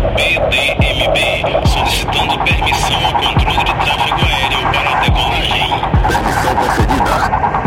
PDMB, solicitando permissão ao controle de tráfego aéreo para a decolagem. Permissão concedida.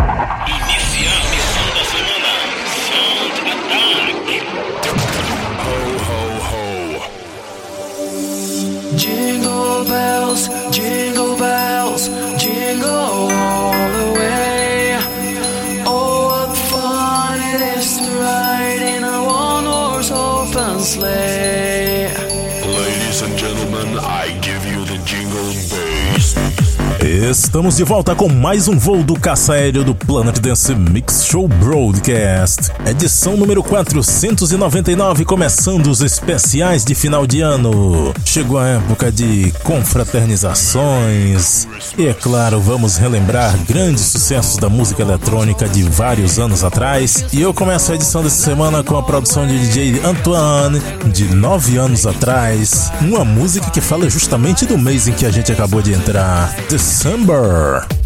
Estamos de volta com mais um voo do caça aéreo do Planet Dance Mix Show Broadcast. Edição número 499, começando os especiais de final de ano. Chegou a época de confraternizações. E é claro, vamos relembrar grandes sucessos da música eletrônica de vários anos atrás. E eu começo a edição dessa semana com a produção de DJ Antoine, de nove anos atrás. Uma música que fala justamente do mês em que a gente acabou de entrar. December. Number.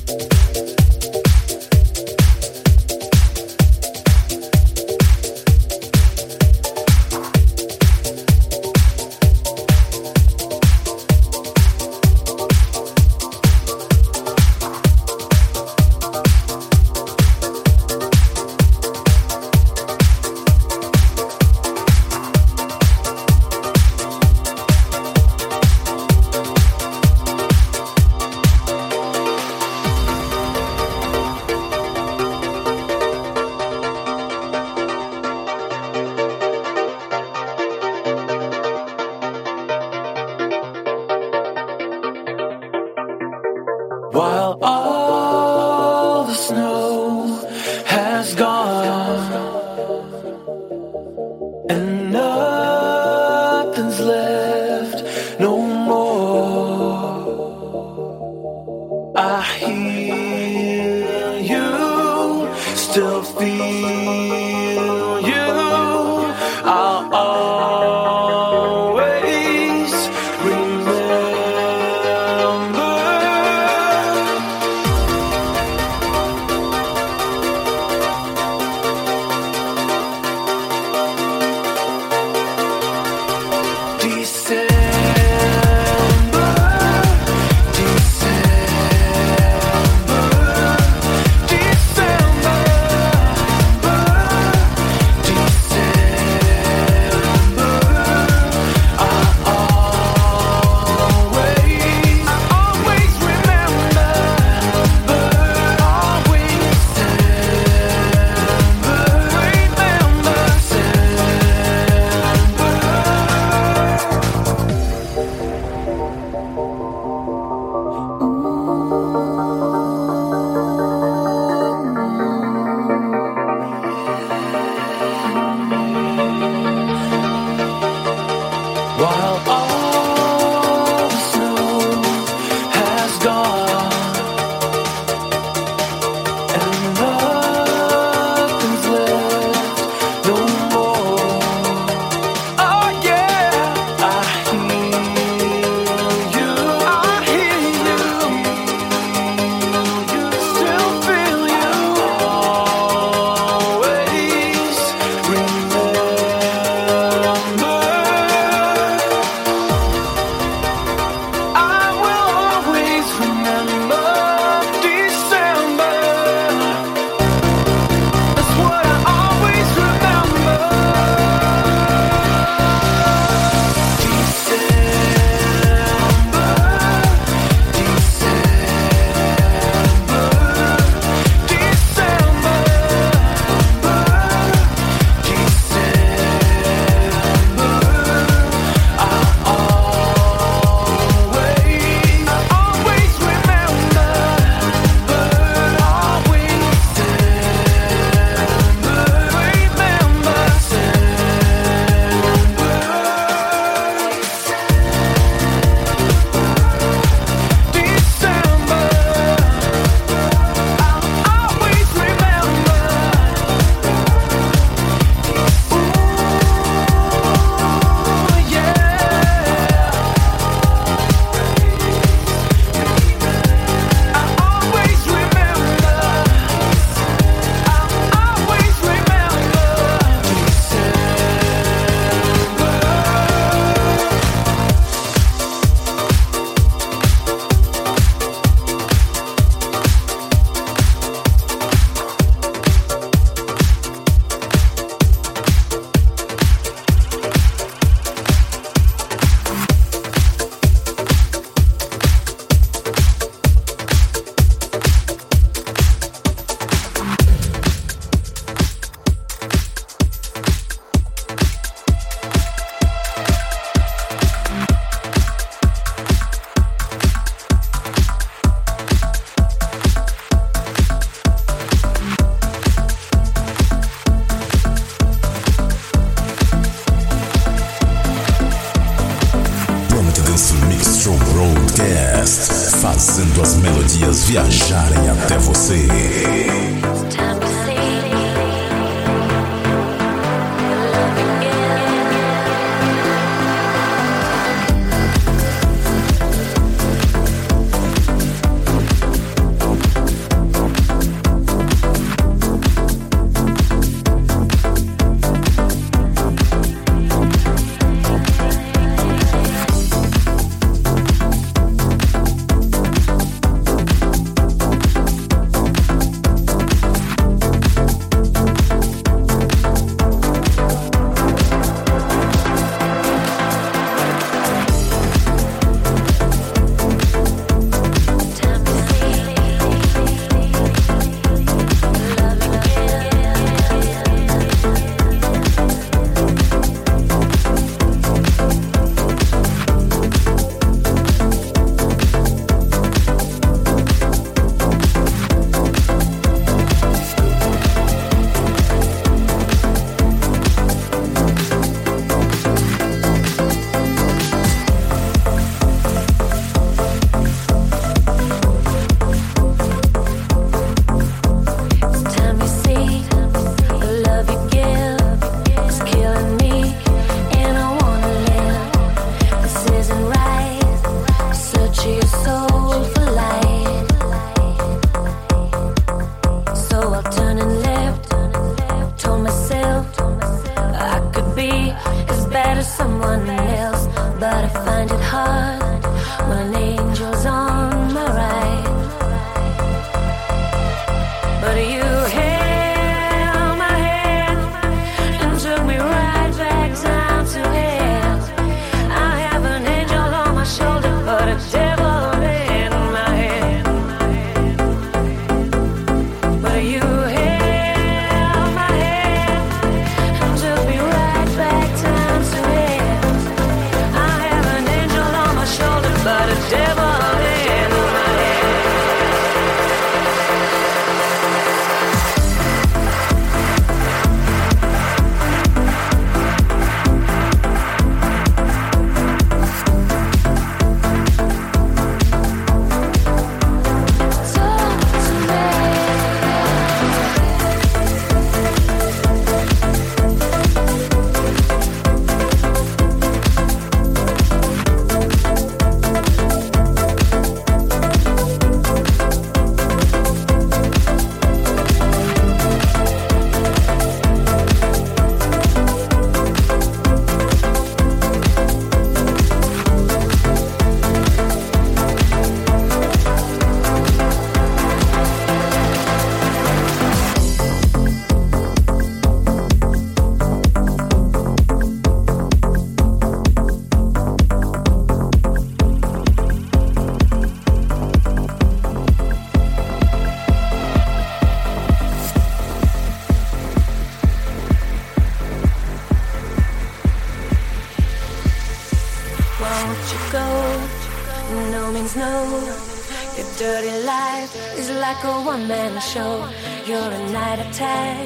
show. You're a night attack.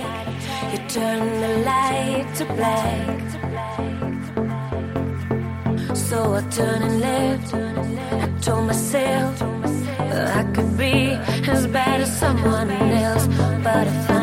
You turn the light to black. So I turn and left. I told myself I could be as bad as someone else, but if I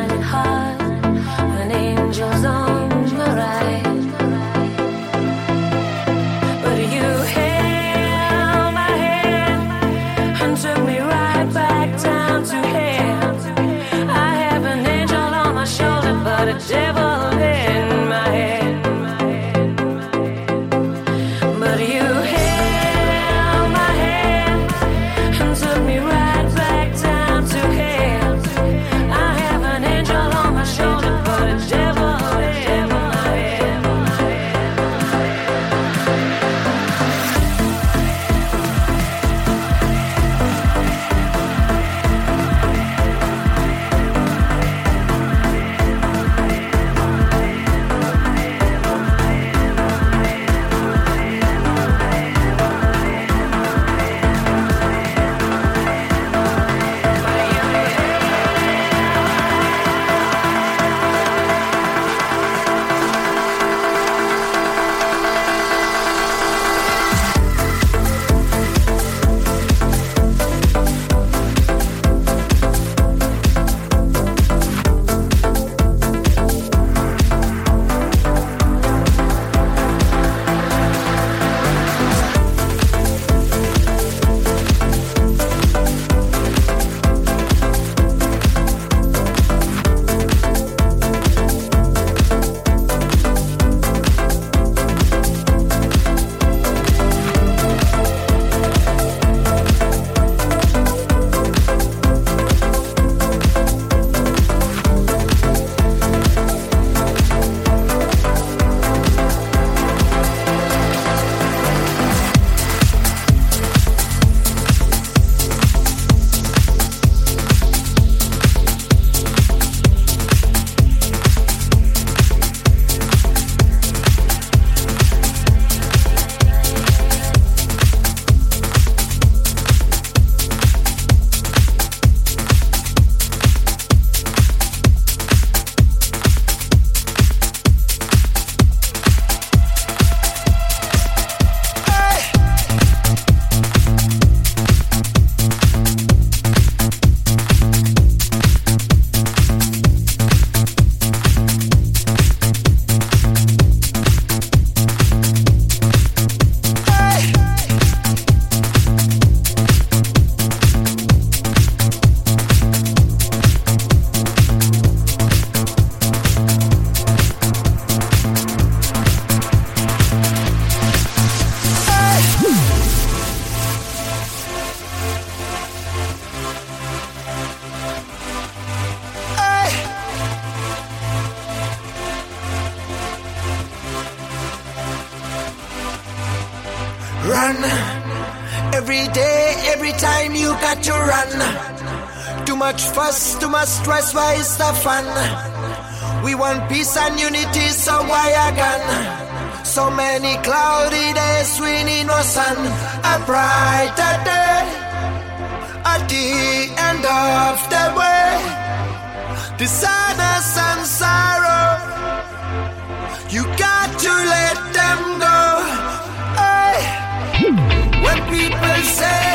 Run. Every day, every time you got to run. Too much fuss, too much stress, why is the fun? We want peace and unity, so why again? So many cloudy days, we need no sun. A brighter day, at the end of the way. The sadness and say,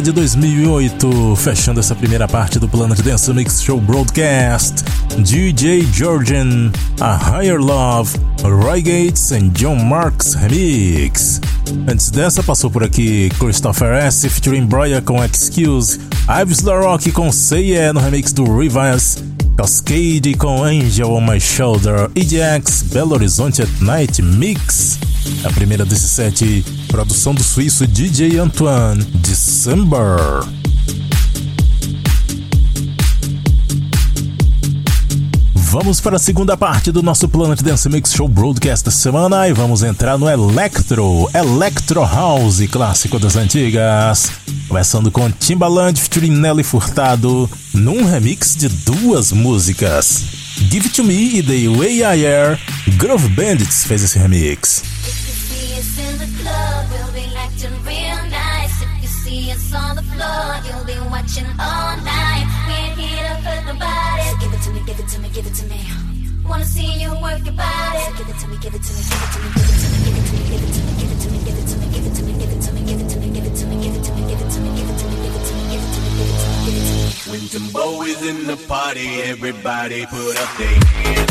de 2008, fechando essa primeira parte do Planet Dance Mix Show Broadcast, DJ Georgian, A Higher Love, Roy Gates e John Marks Remix. Antes dessa, passou por aqui Christopher S. featuring Brian com Excuse, Ives LaRock com Say Yeah no remix do Rivas, Cascade com Angel on My Shoulder, EDX, Belo Horizonte at Night Mix. A primeira desse set, produção do suíço DJ Antoine, December. Vamos para a segunda parte do nosso Planet Dance Mix Show Broadcast da semana e vamos entrar no Electro, Electro House clássico das antigas. Começando com Timbaland featuring Nelly Furtado, num remix de duas músicas. Give It To Me e The Way I Air, Groove Bandits fez esse remix. Watching all night. We ain't here to hurt nobody. So give it to me, give it to me, give it to me. Wanna see you work your body. So give it to me, give it to me, give it to me, give it to me, give it to me, give it to me, give it to me, give it to me, give it to me, give it to me, give it to me, give it to me, give it to me, give it to me, give it to me, give it to me, give it to me, give it to me, give it to me. When Timbo is in the party, everybody put up their hands.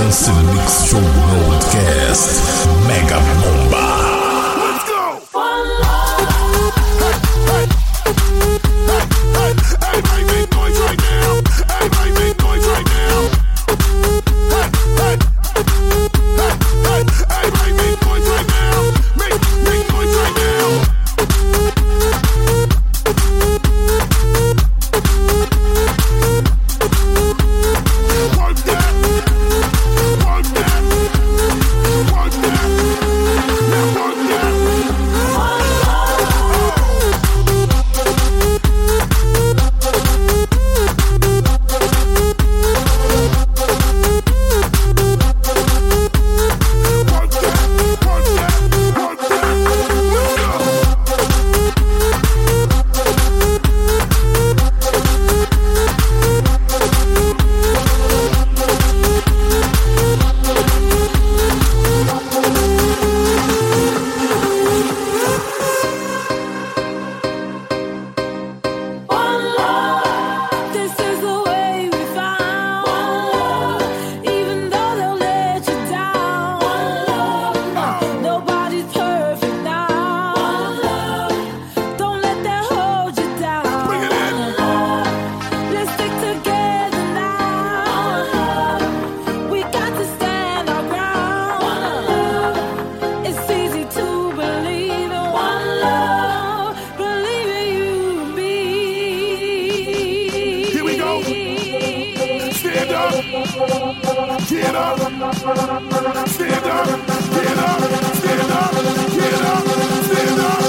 Dance Mix Show Broadcast Mega Bom. Get up, stand up, get up, stand up, get up, stand up.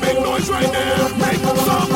Make noise right now. Make some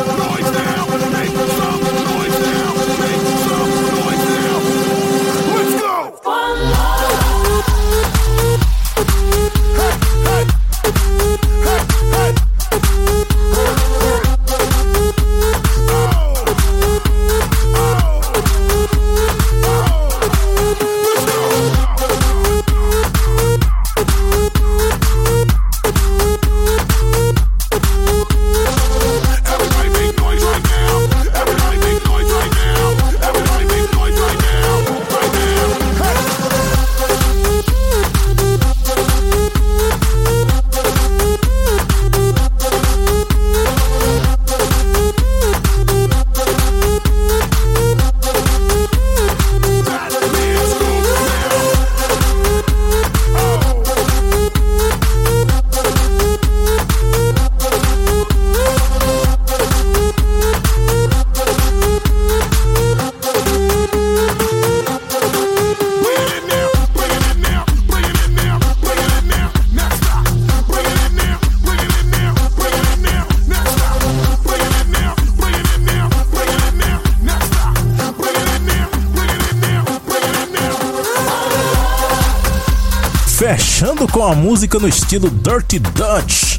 com a música no estilo Dirty Dutch.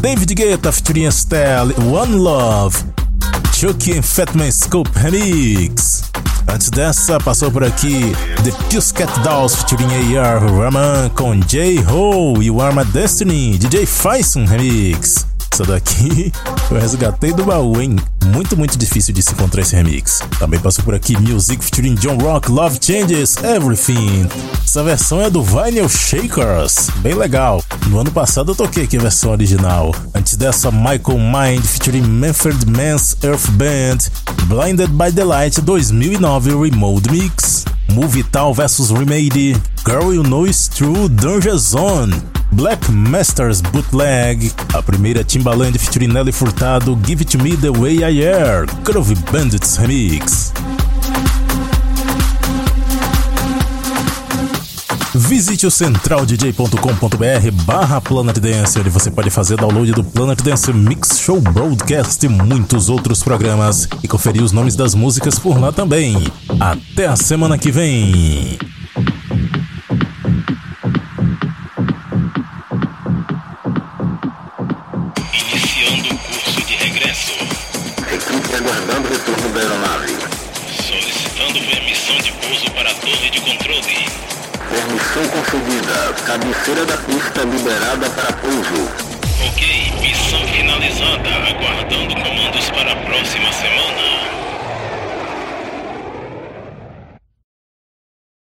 David Guetta featuring Estelle, One Love, Chucky and Fatman Scoop Remix. Antes dessa, passou por aqui The Pussycat Dolls featuring A.R. Rahman com J-Ho e Warma Destiny, DJ Faison Remix. Essa daqui eu resgatei do baú, hein? Muito, muito difícil de se encontrar esse remix. Também passou por aqui Music featuring John Rock, Love Changes Everything. Essa versão é do Vinyl Shakers, bem legal. No ano passado eu toquei aqui a versão original. Antes dessa, Michael Mind featuring Manfred Mann's Earth Band, Blinded by the Light 2009 Remote Mix. Movie Tal vs Remade, Girl You Know It's True, Danger Zone. Black Masters Bootleg, a primeira Timbaland featuring Nelly Furtado, Give It To Me The Way I Am, Groove Bandits Remix. Visite o centraldj.com.br barra Planet Dance, onde você pode fazer download do Planet Dance Mix Show Broadcast e muitos outros programas e conferir os nomes das músicas por lá também. Até a semana que vem! Torre de controle. Permissão concedida. Cabeceira da pista liberada para pouso. Ok, missão finalizada. Aguardando comandos para a próxima semana.